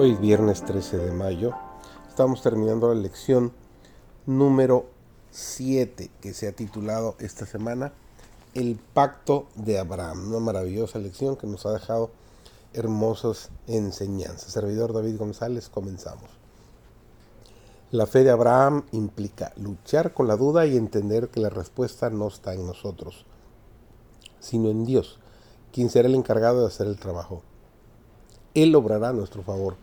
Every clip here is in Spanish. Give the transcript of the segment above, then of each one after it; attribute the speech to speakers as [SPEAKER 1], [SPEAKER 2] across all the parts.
[SPEAKER 1] Hoy es viernes 13 de mayo. Estamos terminando la lección número 7 que se ha titulado esta semana El pacto de Abraham. Una maravillosa lección que nos ha dejado hermosas enseñanzas. Servidor David González, comenzamos. La fe de Abraham implica luchar con la duda y entender que la respuesta no está en nosotros, sino en Dios, quien será el encargado de hacer el trabajo. Él obrará a nuestro favor.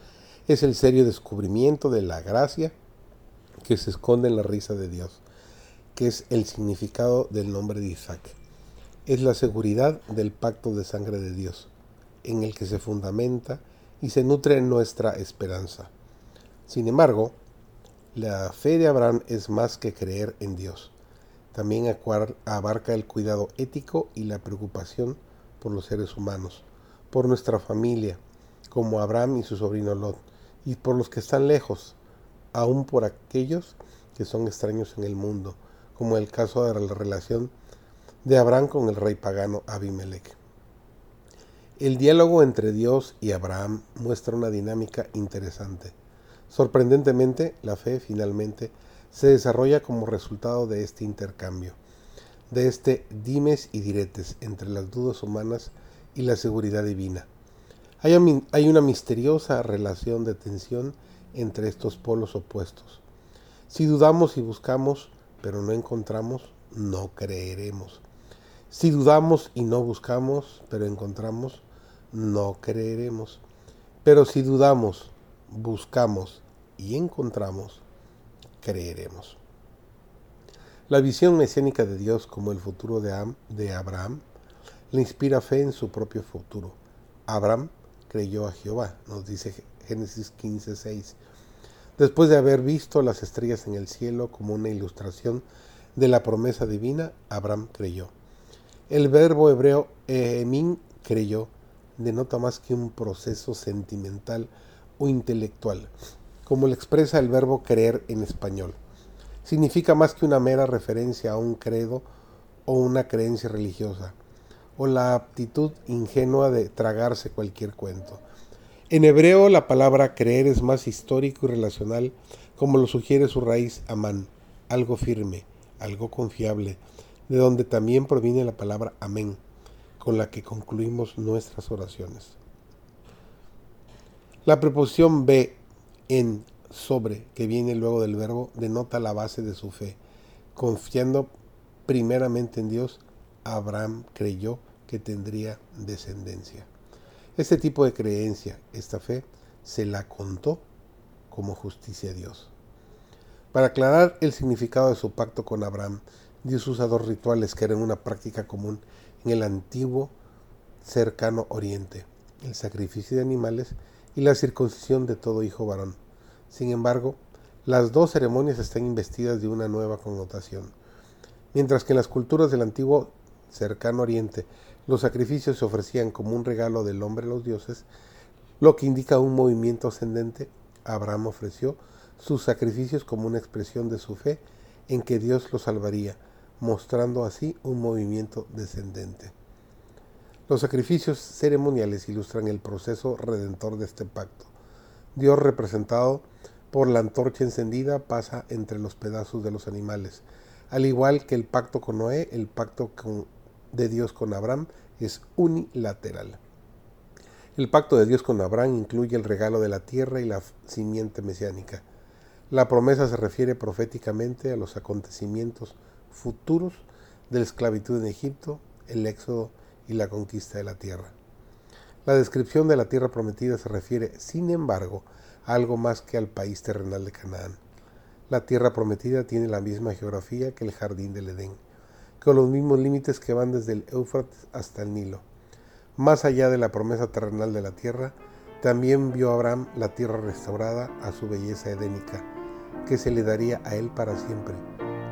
[SPEAKER 1] Es el serio descubrimiento de la gracia que se esconde en la risa de Dios, que es el significado del nombre de Isaac. Es la seguridad del pacto de sangre de Dios, en el que se fundamenta y se nutre nuestra esperanza. Sin embargo, la fe de Abraham es más que creer en Dios. También abarca el cuidado ético y la preocupación por los seres humanos, por nuestra familia, como Abraham y su sobrino Lot, y por los que están lejos, aún por aquellos que son extraños en el mundo, como el caso de la relación de Abraham con el rey pagano Abimelech. El diálogo entre Dios y Abraham muestra una dinámica interesante. Sorprendentemente, la fe finalmente se desarrolla como resultado de este intercambio, de este dimes y diretes entre las dudas humanas y la seguridad divina. Hay, una misteriosa relación de tensión entre estos polos opuestos. Si dudamos y buscamos, pero no encontramos, no creeremos. Si dudamos y no buscamos, pero encontramos, no creeremos. Pero si dudamos, buscamos y encontramos, creeremos. La visión mesiánica de Dios como el futuro de, Abraham le inspira fe en su propio futuro. Abraham creyó a Jehová, nos dice Génesis 15:6. Después de haber visto las estrellas en el cielo como una ilustración de la promesa divina, Abraham creyó. El verbo hebreo emin creyó denota más que un proceso sentimental o intelectual, como lo expresa el verbo creer en español. Significa más que una mera referencia a un credo o una creencia religiosa o la aptitud ingenua de tragarse cualquier cuento. En hebreo la palabra creer es más histórico y relacional, como lo sugiere su raíz amán, algo firme, algo confiable, de donde también proviene la palabra amén, con la que concluimos nuestras oraciones. La preposición be en sobre, que viene luego del verbo, denota la base de su fe. Confiando primeramente en Dios, Abraham creyó que tendría descendencia. Este tipo de creencia, esta fe, se la contó como justicia a Dios. Para aclarar el significado de su pacto con Abraham, Dios usa dos rituales que eran una práctica común en el antiguo cercano oriente, el sacrificio de animales y la circuncisión de todo hijo varón. Sin embargo, las dos ceremonias están investidas de una nueva connotación. Mientras que en las culturas del antiguo cercano oriente los sacrificios se ofrecían como un regalo del hombre a los dioses, lo que indica un movimiento ascendente, Abraham ofreció sus sacrificios como una expresión de su fe en que Dios lo salvaría, mostrando así un movimiento descendente. Los sacrificios ceremoniales ilustran el proceso redentor de este pacto. Dios representado por la antorcha encendida pasa entre los pedazos de los animales. Al igual que el pacto con Noé, el pacto de Dios con Abraham es unilateral. El pacto de Dios con Abraham incluye el regalo de la tierra y la simiente mesiánica. La promesa se refiere proféticamente a los acontecimientos futuros de la esclavitud en Egipto, el éxodo y la conquista de la tierra. La descripción de la tierra prometida se refiere, sin embargo, a algo más que al país terrenal de Canaán. La tierra prometida tiene la misma geografía que el jardín del Edén, con los mismos límites que van desde el Éufrates hasta el Nilo. Más allá de la promesa terrenal de la tierra, también vio Abraham la tierra restaurada a su belleza edénica, que se le daría a él para siempre,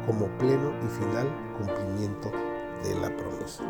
[SPEAKER 1] como pleno y final cumplimiento de la promesa.